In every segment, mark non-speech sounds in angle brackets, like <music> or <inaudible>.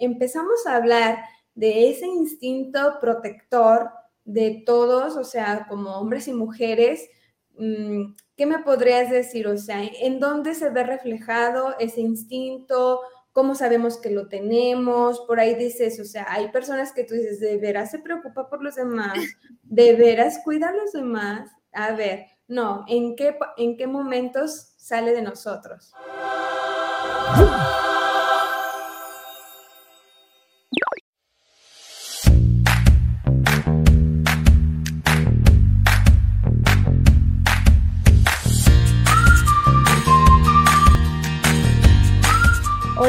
empezamos a hablar de ese instinto protector de todos, o sea, como hombres y mujeres, mm, ¿qué me podrías decir? O sea, ¿en dónde se ve reflejado ese instinto? ¿Cómo sabemos que lo tenemos? Por ahí dices, o sea, hay personas que tú dices, de veras se preocupa por los demás, de veras cuida a los demás. A ver, no, ¿en qué, en qué momentos sale de nosotros?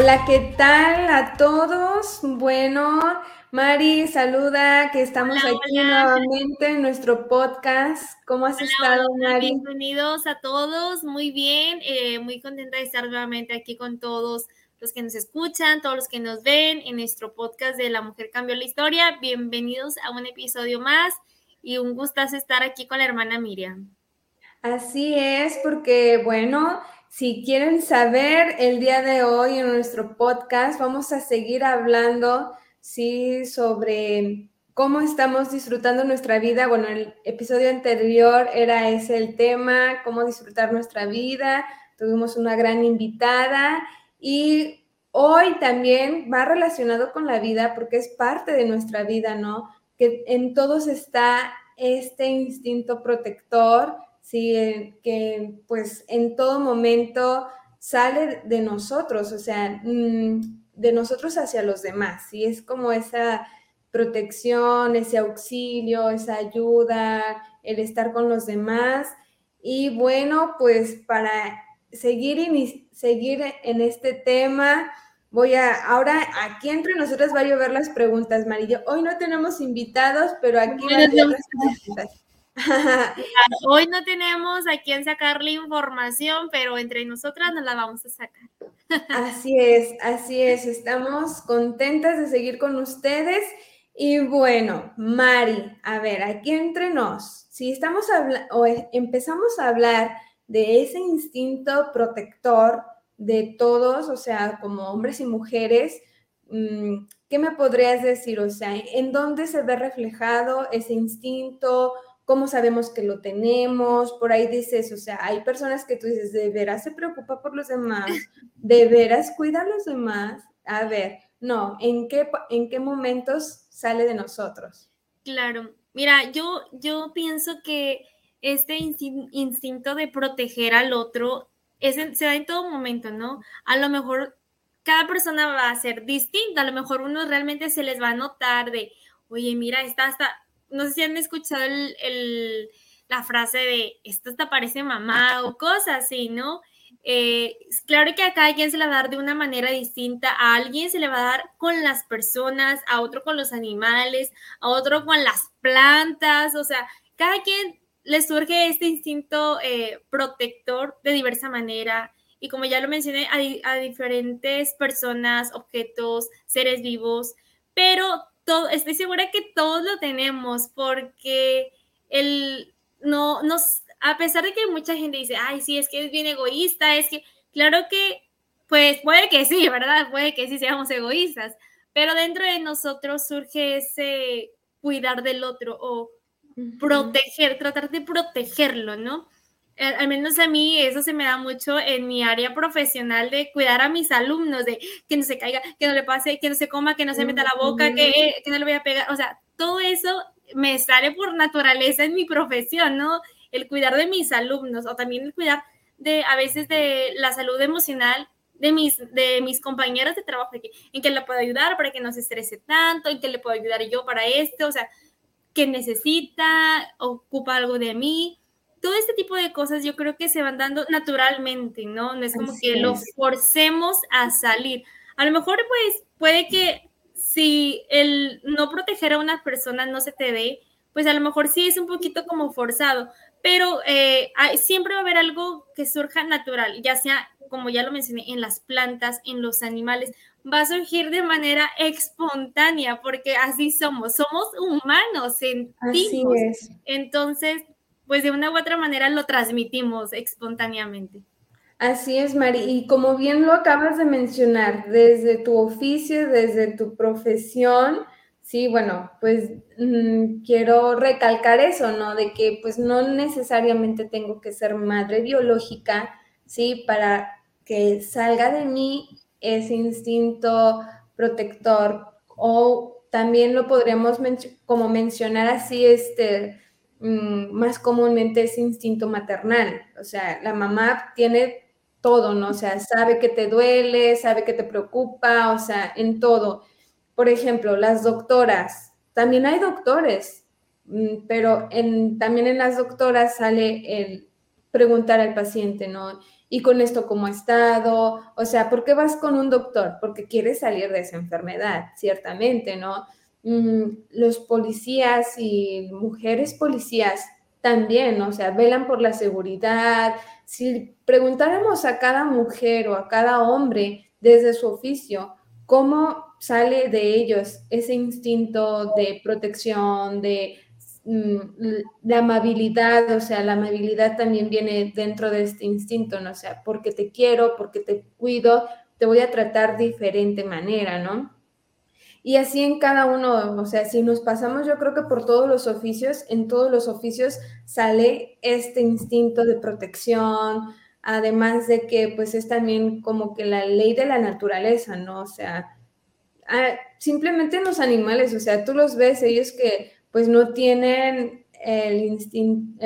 Hola, ¿qué tal a todos? Bueno, Mari, saluda, que estamos aquí nuevamente en nuestro podcast. ¿Cómo has estado, Mari? Bienvenidos a todos, muy bien, eh, muy contenta de estar nuevamente aquí con todos los que nos escuchan, todos los que nos ven en nuestro podcast de La Mujer Cambió la Historia. Bienvenidos a un episodio más y un gustazo estar aquí con la hermana Miriam. Así es, porque bueno, si quieren saber, el día de hoy en nuestro podcast vamos a seguir hablando, sí, sobre cómo estamos disfrutando nuestra vida. Bueno, el episodio anterior era ese el tema, cómo disfrutar nuestra vida. Tuvimos una gran invitada y hoy también va relacionado con la vida porque es parte de nuestra vida, ¿no? Que en todos está este instinto protector ¿sí? Eh, que pues en todo momento sale de nosotros, o sea, mm, de nosotros hacia los demás, ¿sí? Es como esa protección, ese auxilio, esa ayuda, el estar con los demás. Y bueno, pues para seguir, seguir en este tema, voy a, ahora aquí entre nosotras va a llover las preguntas, Marillo. Hoy no tenemos invitados, pero aquí van a las preguntas. <laughs> Hoy no tenemos a quién sacarle información, pero entre nosotras nos la vamos a sacar. Así es, así es. Estamos contentas de seguir con ustedes. Y bueno, Mari, a ver, aquí entre nos, si estamos o empezamos a hablar de ese instinto protector de todos, o sea, como hombres y mujeres, mm, ¿qué me podrías decir? O sea, ¿en dónde se ve reflejado ese instinto? Cómo sabemos que lo tenemos, por ahí dices, o sea, hay personas que tú dices, de veras se preocupa por los demás, <laughs> de veras cuida a los demás. A ver, no, ¿en qué, en qué momentos sale de nosotros? Claro, mira, yo, yo pienso que este instinto de proteger al otro es se da en todo momento, ¿no? A lo mejor cada persona va a ser distinta, a lo mejor uno realmente se les va a notar de, oye, mira, está hasta no sé si han escuchado la frase de esto te parece mamá o cosas así, ¿no? Eh, claro que a cada quien se le va a dar de una manera distinta, a alguien se le va a dar con las personas, a otro con los animales, a otro con las plantas, o sea, cada quien le surge este instinto eh, protector de diversa manera. Y como ya lo mencioné, a, a diferentes personas, objetos, seres vivos, pero estoy segura que todos lo tenemos porque el, no, nos, a pesar de que mucha gente dice, ay, sí, es que es bien egoísta, es que, claro que, pues puede que sí, ¿verdad? Puede que sí seamos egoístas, pero dentro de nosotros surge ese cuidar del otro o proteger, tratar de protegerlo, ¿no? Al menos a mí eso se me da mucho en mi área profesional de cuidar a mis alumnos, de que no se caiga, que no le pase, que no se coma, que no se meta la boca, que, que no le voy a pegar. O sea, todo eso me sale por naturaleza en mi profesión, ¿no? El cuidar de mis alumnos o también el cuidar de a veces de la salud emocional de mis, de mis compañeros de trabajo, en que le puedo ayudar para que no se estrese tanto, en que le puedo ayudar yo para esto, o sea, que necesita, ocupa algo de mí todo este tipo de cosas yo creo que se van dando naturalmente, ¿no? No es como que lo forcemos a salir. A lo mejor pues puede que si el no proteger a una persona no se te dé, pues a lo mejor sí es un poquito como forzado, pero eh, siempre va a haber algo que surja natural, ya sea, como ya lo mencioné, en las plantas, en los animales, va a surgir de manera espontánea, porque así somos, somos humanos, sentimos. Así es. Entonces, pues de una u otra manera lo transmitimos espontáneamente. Así es, Mari. Y como bien lo acabas de mencionar, desde tu oficio, desde tu profesión, sí, bueno, pues mm, quiero recalcar eso, ¿no? De que pues no necesariamente tengo que ser madre biológica, ¿sí? Para que salga de mí ese instinto protector o también lo podríamos como mencionar así, este, mm, más comúnmente ese instinto maternal. O sea, la mamá tiene todo, ¿no? O sea, sabe que te duele, sabe que te preocupa, o sea, en todo. Por ejemplo, las doctoras, también hay doctores, mm, pero en, también en las doctoras sale el preguntar al paciente, ¿no? Y con esto, ¿cómo ha estado? O sea, ¿por qué vas con un doctor? Porque quieres salir de esa enfermedad, ciertamente, ¿no? Mm, los policías y mujeres policías también, o sea, velan por la seguridad, si preguntáramos a cada mujer o a cada hombre desde su oficio, ¿cómo sale de ellos ese instinto de protección, de mm, la amabilidad, o sea, la amabilidad también viene dentro de este instinto, ¿no? O sea, porque te quiero, porque te cuido, te voy a tratar de diferente manera, ¿no? Y así en cada uno, o sea, si nos pasamos yo creo que por todos los oficios, en todos los oficios sale este instinto de protección, además de que pues es también como que la ley de la naturaleza, ¿no? O sea, ah, simplemente los animales, o sea, tú los ves, ellos que pues no tienen el instinto,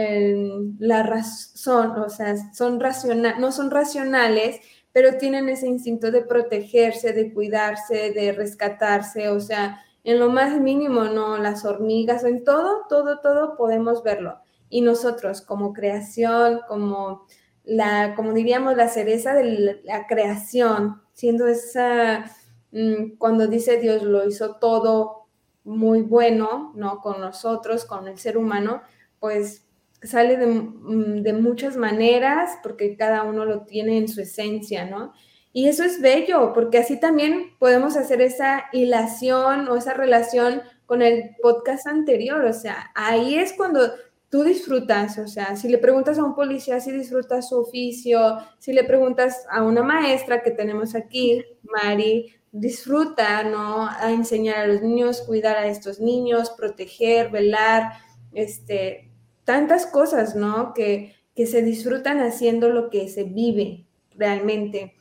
la razón, o sea, son racionales, no son racionales, pero tienen ese instinto de protegerse, de cuidarse, de rescatarse, o sea, en lo más mínimo, ¿no? Las hormigas, en todo, todo, todo podemos verlo. Y nosotros como creación, como la, como diríamos, la cereza de la creación, siendo esa, mm, cuando dice Dios lo hizo todo muy bueno, ¿no? Con nosotros, con el ser humano, pues sale mm, de, muchas maneras porque cada uno lo tiene en su esencia, ¿no? Y eso es bello, porque así también podemos hacer esa hilación o esa relación con el podcast anterior, o sea, ahí es cuando tú disfrutas, o sea, si le preguntas a un policía si disfruta su oficio, si le preguntas a una maestra que tenemos aquí, Mari, disfruta, ¿no? A enseñar a los niños, cuidar a estos niños, proteger, velar, este, tantas cosas, ¿no? Que, que se disfrutan haciendo lo que se vive realmente.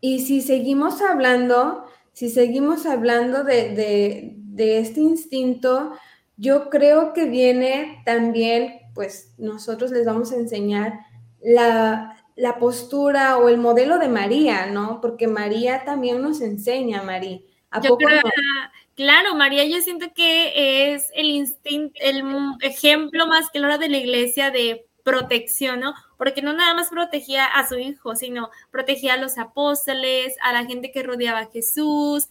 Y si seguimos hablando, si seguimos hablando de, este instinto, yo creo que viene también, pues nosotros les vamos a enseñar la, postura o el modelo de María, ¿no? Porque María también nos enseña, María. ¿A poco Claro, María, yo siento que es el instinto, el ejemplo más claro de la iglesia de protección, ¿no? Porque no nada más protegía a su hijo, sino protegía a los apóstoles, a la gente que rodeaba a Jesús.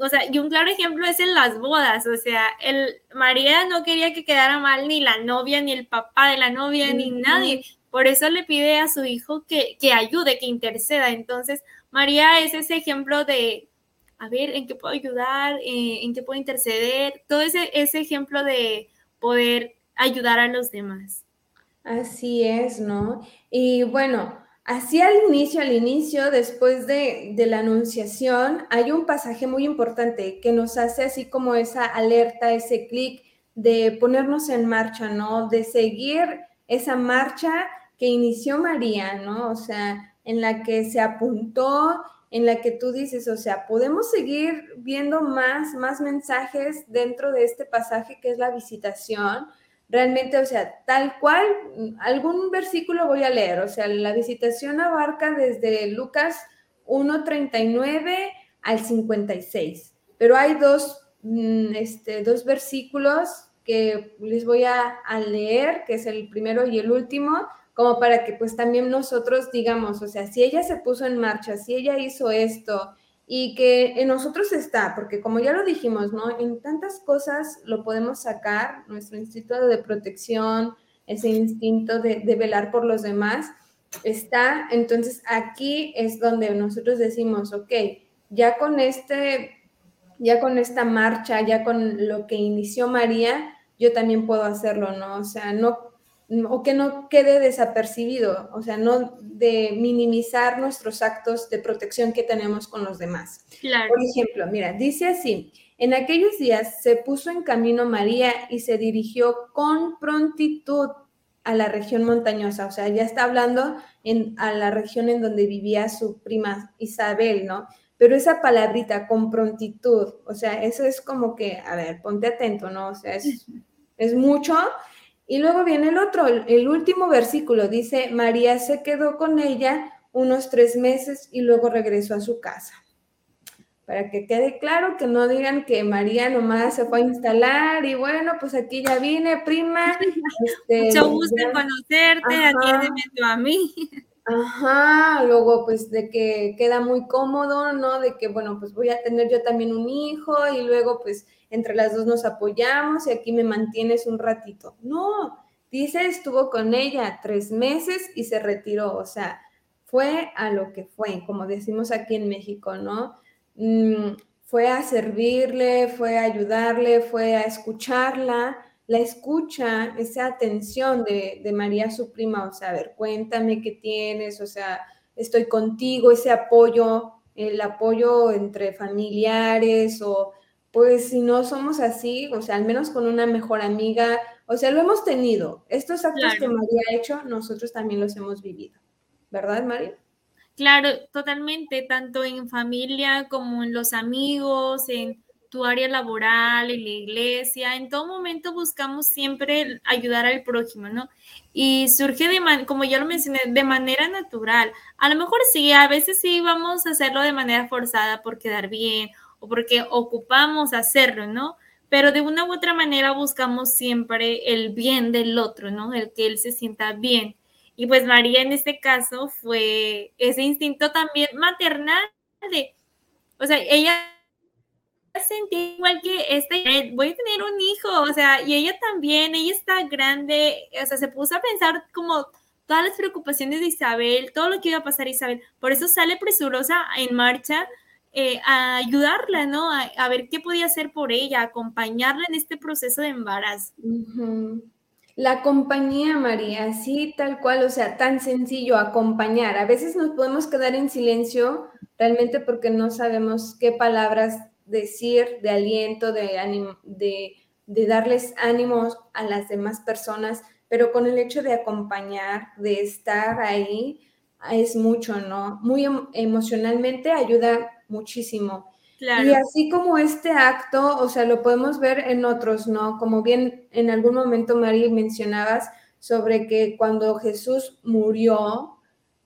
O sea, y un claro ejemplo es en las bodas, o sea, el, María no quería que quedara mal ni la novia, ni el papá de la novia, ni nadie. Por eso le pide a su hijo que, que ayude, que interceda. Entonces, María es ese ejemplo de, a ver, ¿en qué puedo ayudar? Eh, ¿En qué puedo interceder? Todo ese, ese ejemplo de poder ayudar a los demás. Así es, ¿no? Y bueno, así al inicio, al inicio, después de, de, la anunciación, hay un pasaje muy importante que nos hace así como esa alerta, ese clic de ponernos en marcha, ¿no? De seguir esa marcha que inició María, ¿no? O sea, en la que se apuntó en la que tú dices, o sea, podemos seguir viendo más, más mensajes dentro de este pasaje que es la visitación. Realmente, o sea, tal cual, algún versículo voy a leer, o sea, la visitación abarca desde Lucas 1.39 al 56, pero hay dos, mm, este, dos versículos que les voy a, a leer, que es el primero y el último, como para que pues también nosotros digamos, o sea, si ella se puso en marcha, si ella hizo esto y que en nosotros está, porque como ya lo dijimos, ¿no? En tantas cosas lo podemos sacar, nuestro instinto de protección, ese instinto de, velar por los demás, está, entonces aquí es donde nosotros decimos, ok, ya con este, ya con esta marcha, ya con lo que inició María, yo también puedo hacerlo, ¿no? O sea, no o que no quede desapercibido, o sea, no de minimizar nuestros actos de protección que tenemos con los demás. Por ejemplo, mira, dice así, en aquellos días se puso en camino María y se dirigió con prontitud a la región montañosa, o sea, ya está hablando en, a la región en donde vivía su prima Isabel, ¿no? Pero esa palabrita, con prontitud, o sea, eso es como que, a ver, ponte atento, ¿no? O sea, es, es mucho y luego viene el otro, el último versículo dice, María se quedó con ella unos tres meses y luego regresó a su casa. Para que quede claro, que no digan que María nomás se fue a instalar y bueno, pues aquí ya vine, prima. <laughs> Este, Mucho gusto en conocerte, atiéndeme tú a mí. <laughs> Ajá, luego pues de que queda muy cómodo, ¿no? De que bueno, pues voy a tener yo también un hijo y luego pues entre las dos nos apoyamos y aquí me mantienes un ratito. No, dice, estuvo con ella tres meses y se retiró, o sea, fue a lo que fue, como decimos aquí en México, ¿no? Mm, fue a servirle, fue a ayudarle, fue a escucharla, la escucha, esa atención de, de María, su prima, o sea, a ver, cuéntame qué tienes, o sea, estoy contigo, ese apoyo, el apoyo entre familiares o pues si no somos así, o sea, al menos con una mejor amiga, o sea, lo hemos tenido. Estos actos que María ha hecho, nosotros también los hemos vivido. ¿Verdad, María? Claro, totalmente, tanto en familia como en los amigos, en tu área laboral, en la iglesia, en todo momento buscamos siempre ayudar al prójimo, ¿no? Y surge de, como ya lo mencioné, de manera natural. A lo mejor sí, a veces sí vamos a hacerlo de manera forzada por quedar bien o porque ocupamos hacerlo, ¿no? Pero de una u otra manera buscamos siempre el bien del otro, ¿no? El que él se sienta bien. Y pues María en este caso fue ese instinto también maternal de, o sea, ella sentía igual que este, voy a tener un hijo, o sea, y ella también, ella está grande, o sea, se puso a pensar como todas las preocupaciones de Isabel, todo lo que iba a pasar a Isabel, por eso sale presurosa en marcha eh, a ayudarla, ¿no? A, ver qué podía hacer por ella, acompañarla en este proceso de embarazo. La compañía, María, sí, tal cual, o sea, tan sencillo, acompañar. A veces nos podemos quedar en silencio realmente porque no sabemos qué palabras decir de aliento, de, ánimo, de, de darles ánimos a las demás personas, pero con el hecho de acompañar, de estar ahí, es mucho, ¿no? Muy emocionalmente ayuda muchísimo. Y así como este acto, o sea, lo podemos ver en otros, ¿no? Como bien en algún momento, María, mencionabas sobre que cuando Jesús murió,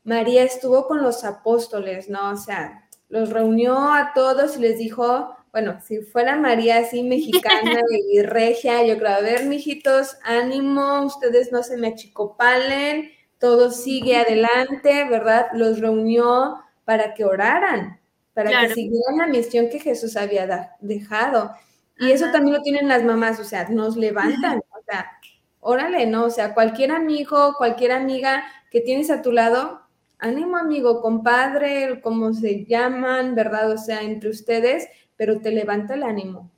María estuvo con los apóstoles, ¿no? O sea, los reunió a todos y les dijo, bueno, si fuera María así mexicana <laughs> y regia, yo creo, a ver, mijitos, ánimo, ustedes no se me achicopalen, todo sigue adelante, ¿verdad? Los reunió para que oraran, para que siguieran la misión que Jesús había dejado. Y eso también lo tienen las mamás, o sea, nos levantan, o sea, órale, ¿no? O sea, cualquier amigo, cualquier amiga que tienes a tu lado, ánimo amigo, compadre, como se llaman, ¿verdad? O sea, entre ustedes, pero te levanta el ánimo.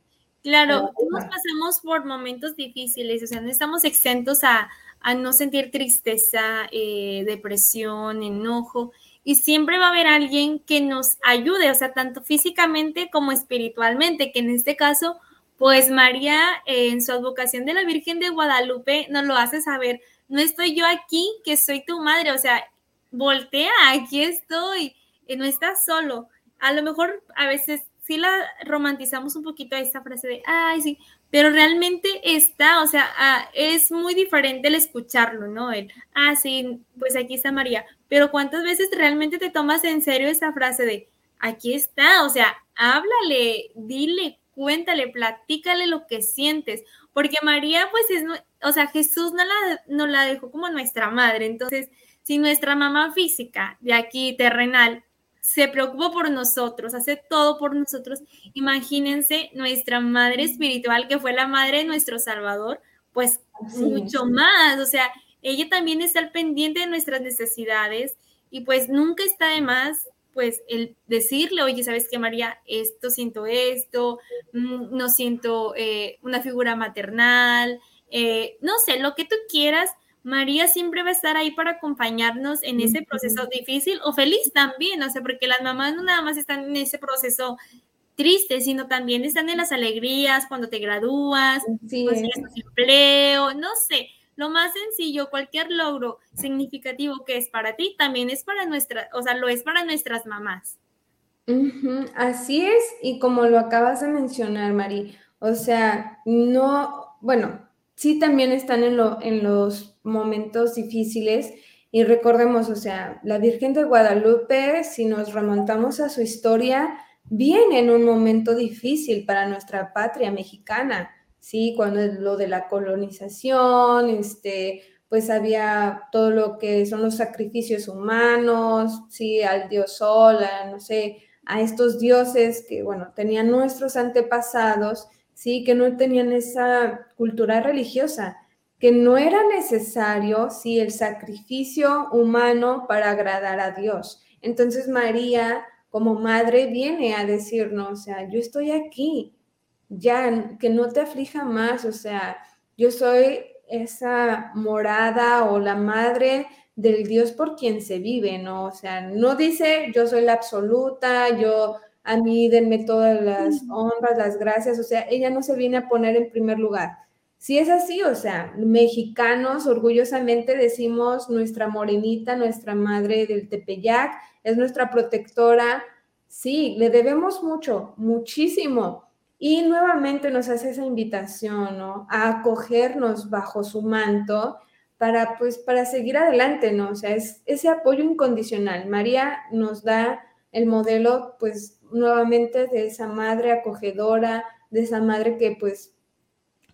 Claro, todos pasamos por momentos difíciles, o sea, no estamos exentos a, a no sentir tristeza, eh, depresión, enojo, y siempre va a haber alguien que nos ayude, o sea, tanto físicamente como espiritualmente, que en este caso, pues María, eh, en su advocación de la Virgen de Guadalupe, nos lo hace saber, no estoy yo aquí, que soy tu madre, o sea, voltea, aquí estoy, y no estás solo. A lo mejor a veces sí la romantizamos un poquito a esa frase de, ay, sí, pero realmente está, o sea, ah, es muy diferente el escucharlo, ¿no? El, ah, sí, pues aquí está María, pero ¿cuántas veces realmente te tomas en serio esa frase de, aquí está, o sea, háblale, dile, cuéntale, platícale lo que sientes, porque María, pues es, o sea, Jesús no la, no la dejó como nuestra madre, entonces, si nuestra mamá física de aquí, terrenal, se preocupó por nosotros, hace todo por nosotros. Imagínense nuestra madre espiritual, que fue la madre de nuestro Salvador, pues mucho más, o sea, ella también está al pendiente de nuestras necesidades y pues nunca está de más pues el decirle, oye, ¿sabes qué, María? Esto siento esto, mm, no siento eh, una figura maternal, eh, no sé, lo que tú quieras, María siempre va a estar ahí para acompañarnos en ese proceso difícil o feliz también, o sea, porque las mamás no nada más están en ese proceso triste, sino también están en las alegrías cuando te gradúas, cuando empleo, no sé, lo más sencillo, cualquier logro significativo que es para ti, también es para nuestra, o sea, lo es para nuestras mamás. Así es, y como lo acabas de mencionar, Mari, o sea, no, bueno, sí también están en, lo, en los momentos difíciles y recordemos, o sea, la Virgen de Guadalupe, si nos remontamos a su historia, viene en un momento difícil para nuestra patria mexicana. ¿Sí? Cuando es lo de la colonización, este, pues había todo lo que son los sacrificios humanos, ¿sí? Al dios Sol, a, no sé, a estos dioses que, bueno, tenían nuestros antepasados, ¿sí? Que no tenían esa cultura religiosa, que no era necesario, ¿sí? El sacrificio humano para agradar a Dios. Entonces María, como madre, viene a decirnos, o sea, yo estoy aquí, ya, que no te aflija más, o sea, yo soy esa morada o la madre del Dios por quien se vive, ¿no? O sea, no dice yo soy la absoluta, yo a mí denme todas las honras, las gracias, o sea, ella no se viene a poner en primer lugar. Si es así, o sea, mexicanos orgullosamente decimos nuestra morenita, nuestra madre del Tepeyac, es nuestra protectora. Sí, le debemos mucho, muchísimo, y nuevamente nos hace esa invitación, ¿no? A acogernos bajo su manto para, pues, para seguir adelante, ¿no? O sea, es ese apoyo incondicional. María nos da el modelo, pues, nuevamente de esa madre acogedora, de esa madre que, pues,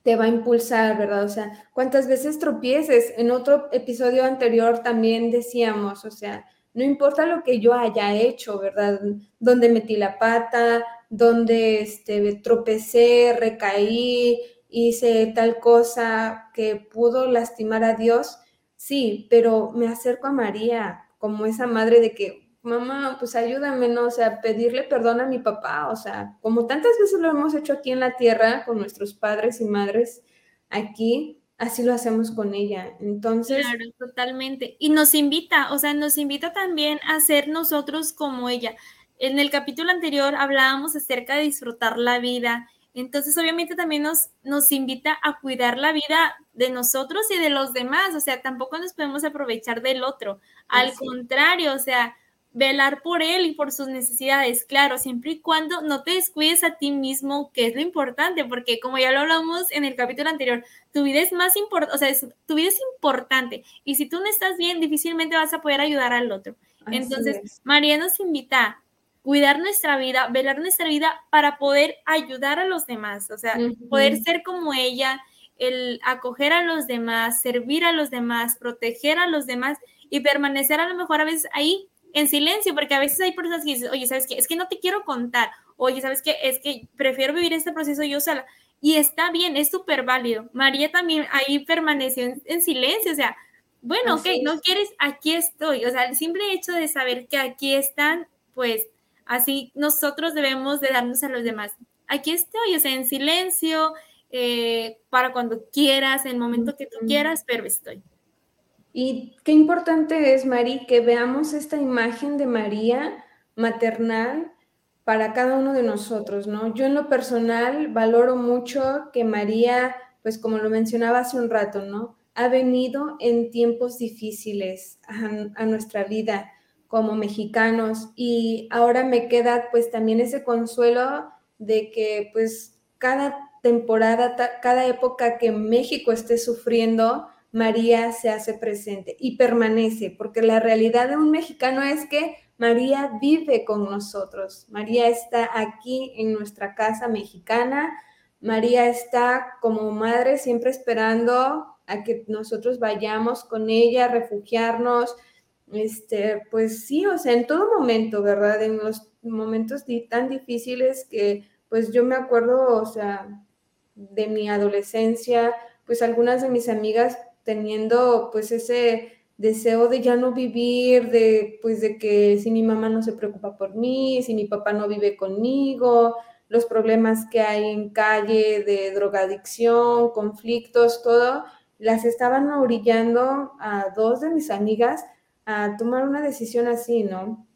te va a impulsar, ¿verdad? O sea, cuántas veces tropieces. En otro episodio anterior también decíamos, o sea, no importa lo que yo haya hecho, ¿verdad? Donde metí la pata, donde este, tropecé, recaí, hice tal cosa que pudo lastimar a Dios, sí, pero me acerco a María como esa madre de que, mamá, pues ayúdame, ¿no? O sea, pedirle perdón a mi papá, o sea, como tantas veces lo hemos hecho aquí en la tierra con nuestros padres y madres aquí, así lo hacemos con ella. Entonces. Claro, totalmente. Y nos invita, o sea, nos invita también a ser nosotros como ella. En el capítulo anterior hablábamos acerca de disfrutar la vida. Entonces, obviamente también nos, nos invita a cuidar la vida de nosotros y de los demás. O sea, tampoco nos podemos aprovechar del otro. Al contrario, o sea, velar por él y por sus necesidades, claro, siempre y cuando no te descuides a ti mismo, que es lo importante, porque como ya lo hablamos en el capítulo anterior, tu vida es más importante, o sea, tu vida es importante y si tú no estás bien, difícilmente vas a poder ayudar al otro. Entonces, María nos invita cuidar nuestra vida, velar nuestra vida para poder ayudar a los demás, o sea, poder ser como ella, el acoger a los demás, servir a los demás, proteger a los demás y permanecer a lo mejor a veces ahí en silencio, porque a veces hay personas que dicen, oye, ¿sabes qué? Es que no te quiero contar, oye, ¿sabes qué? Es que prefiero vivir este proceso yo sola. Y está bien, es súper válido. María también ahí permaneció en, silencio, o sea, bueno, ok, no quieres, aquí estoy. O sea, el simple hecho de saber que aquí están, pues Así nosotros debemos de darnos a los demás. Aquí estoy, o sea, en silencio, eh, para cuando quieras, en el momento que tú quieras, pero estoy. Y qué importante es, Mari, que veamos esta imagen de María maternal para cada uno de nosotros, ¿no? Yo en lo personal valoro mucho que María, pues como lo mencionaba hace un rato, ¿no? Ha venido en tiempos difíciles a, a nuestra vida como mexicanos. Y ahora me queda pues también ese consuelo de que pues cada temporada, cada época que México esté sufriendo, María se hace presente y permanece, porque la realidad de un mexicano es que María vive con nosotros, María está aquí en nuestra casa mexicana, María está como madre siempre esperando a que nosotros vayamos con ella, refugiarnos, este, pues sí, o sea, en todo momento, ¿verdad? En los momentos tan difíciles que, pues yo me acuerdo, o sea, de mi adolescencia, pues algunas de mis amigas teniendo, pues ese deseo de ya no vivir, de, pues de que si mi mamá no se preocupa por mí, si mi papá no vive conmigo, los problemas que hay en calle de drogadicción, conflictos, todo, las estaban orillando a dos de mis amigas a tomar una decisión así, ¿no?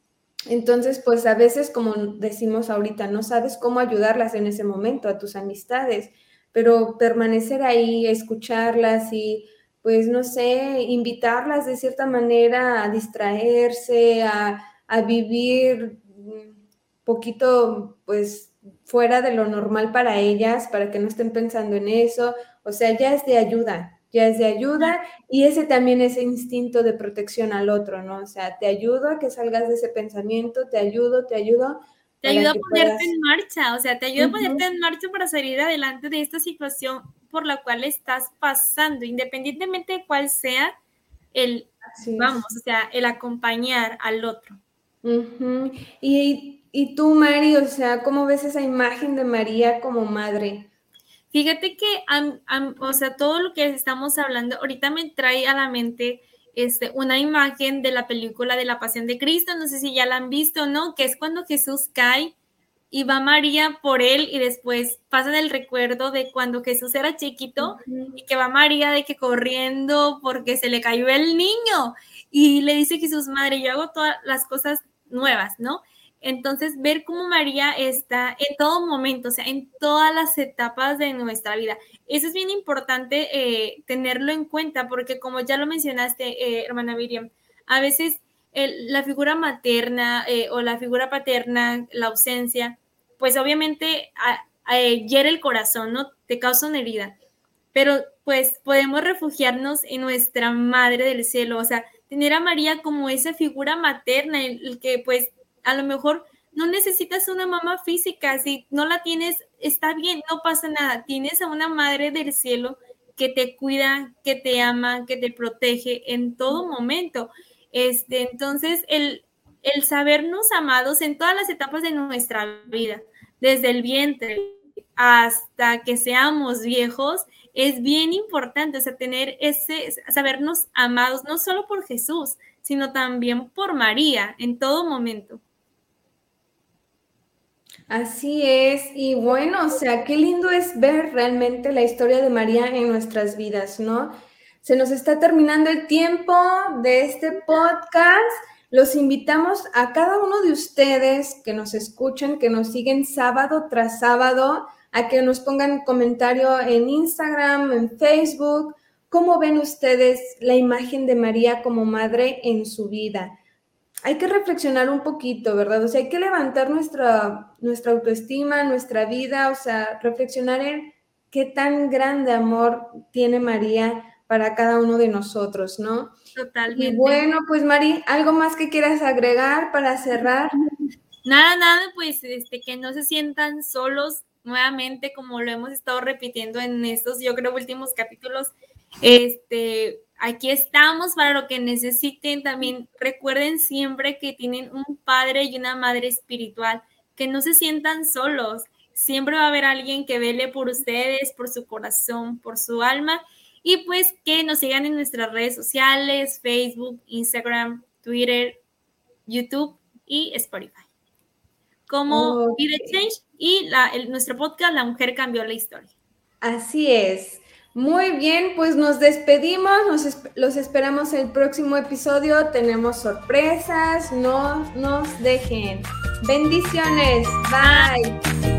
Entonces, pues a veces, como decimos ahorita, no sabes cómo ayudarlas en ese momento a tus amistades, pero permanecer ahí, escucharlas y, pues, no sé, invitarlas de cierta manera a distraerse, a, a vivir poquito, pues, fuera de lo normal para ellas, para que no estén pensando en eso. O sea, ya es de ayuda, ya es de ayuda y ese también es instinto de protección al otro, ¿no? O sea, te ayudo a que salgas de ese pensamiento, te ayudo, te ayudo. Te ayuda a ponerte en marcha, o sea, te ayuda a ponerte en marcha para salir adelante de esta situación por la cual estás pasando, independientemente de cuál sea el, vamos, o sea, el acompañar al otro. y, y tú, Mari, o sea, ¿cómo ves esa imagen de María como madre? Fíjate que, o sea, todo lo que estamos hablando, ahorita me trae a la mente este, una imagen de la película de la Pasión de Cristo, no sé si ya la han visto o no, que es cuando Jesús cae y va María por él y después pasa el recuerdo de cuando Jesús era chiquito y que va María de que corriendo porque se le cayó el niño y le dice Jesús, madre, yo hago todas las cosas nuevas, ¿no? Entonces, ver cómo María está en todo momento, o sea, en todas las etapas de nuestra vida. Eso es bien importante eh, tenerlo en cuenta, porque como ya lo mencionaste, eh, hermana Miriam, a veces la figura materna eh, o la figura paterna, la ausencia, pues obviamente hiere el corazón, ¿no? Te causa una herida. Pero pues podemos refugiarnos en nuestra Madre del Cielo, o sea, tener a María como esa figura materna, el que pues a lo mejor no necesitas una mamá física, si no la tienes, está bien, no pasa nada. Tienes a una madre del cielo que te cuida, que te ama, que te protege en todo momento. Este, entonces, el, el sabernos amados en todas las etapas de nuestra vida, desde el vientre hasta que seamos viejos, es bien importante, o sea, tener ese, sabernos amados, no solo por Jesús, sino también por María en todo momento. Así es, y bueno, o sea, qué lindo es ver realmente la historia de María en nuestras vidas, ¿no? Se nos está terminando el tiempo de este podcast. Los invitamos a cada uno de ustedes que nos escuchan, que nos siguen sábado tras sábado, a que nos pongan comentario en Instagram, en Facebook, cómo ven ustedes la imagen de María como madre en su vida hay que reflexionar un poquito, ¿verdad? O sea, hay que levantar nuestra, nuestra autoestima, nuestra vida, o sea, reflexionar en qué tan grande amor tiene María para cada uno de nosotros, ¿no? Totalmente. Y bueno, pues Mari, ¿algo más que quieras agregar para cerrar? Nada, nada, pues este, que no se sientan solos nuevamente, como lo hemos estado repitiendo en estos, yo creo, últimos capítulos, este, Aquí estamos para lo que necesiten. También recuerden siempre que tienen un padre y una madre espiritual, que no se sientan solos. Siempre va a haber alguien que vele por ustedes, por su corazón, por su alma. Y pues que nos sigan en nuestras redes sociales, Facebook, Instagram, Twitter, YouTube y Spotify. Como Vida Change y nuestro podcast La Mujer Cambió la Historia. Así es. Muy bien, pues nos despedimos, nos los esperamos el próximo episodio, tenemos sorpresas, no nos dejen. Bendiciones, bye.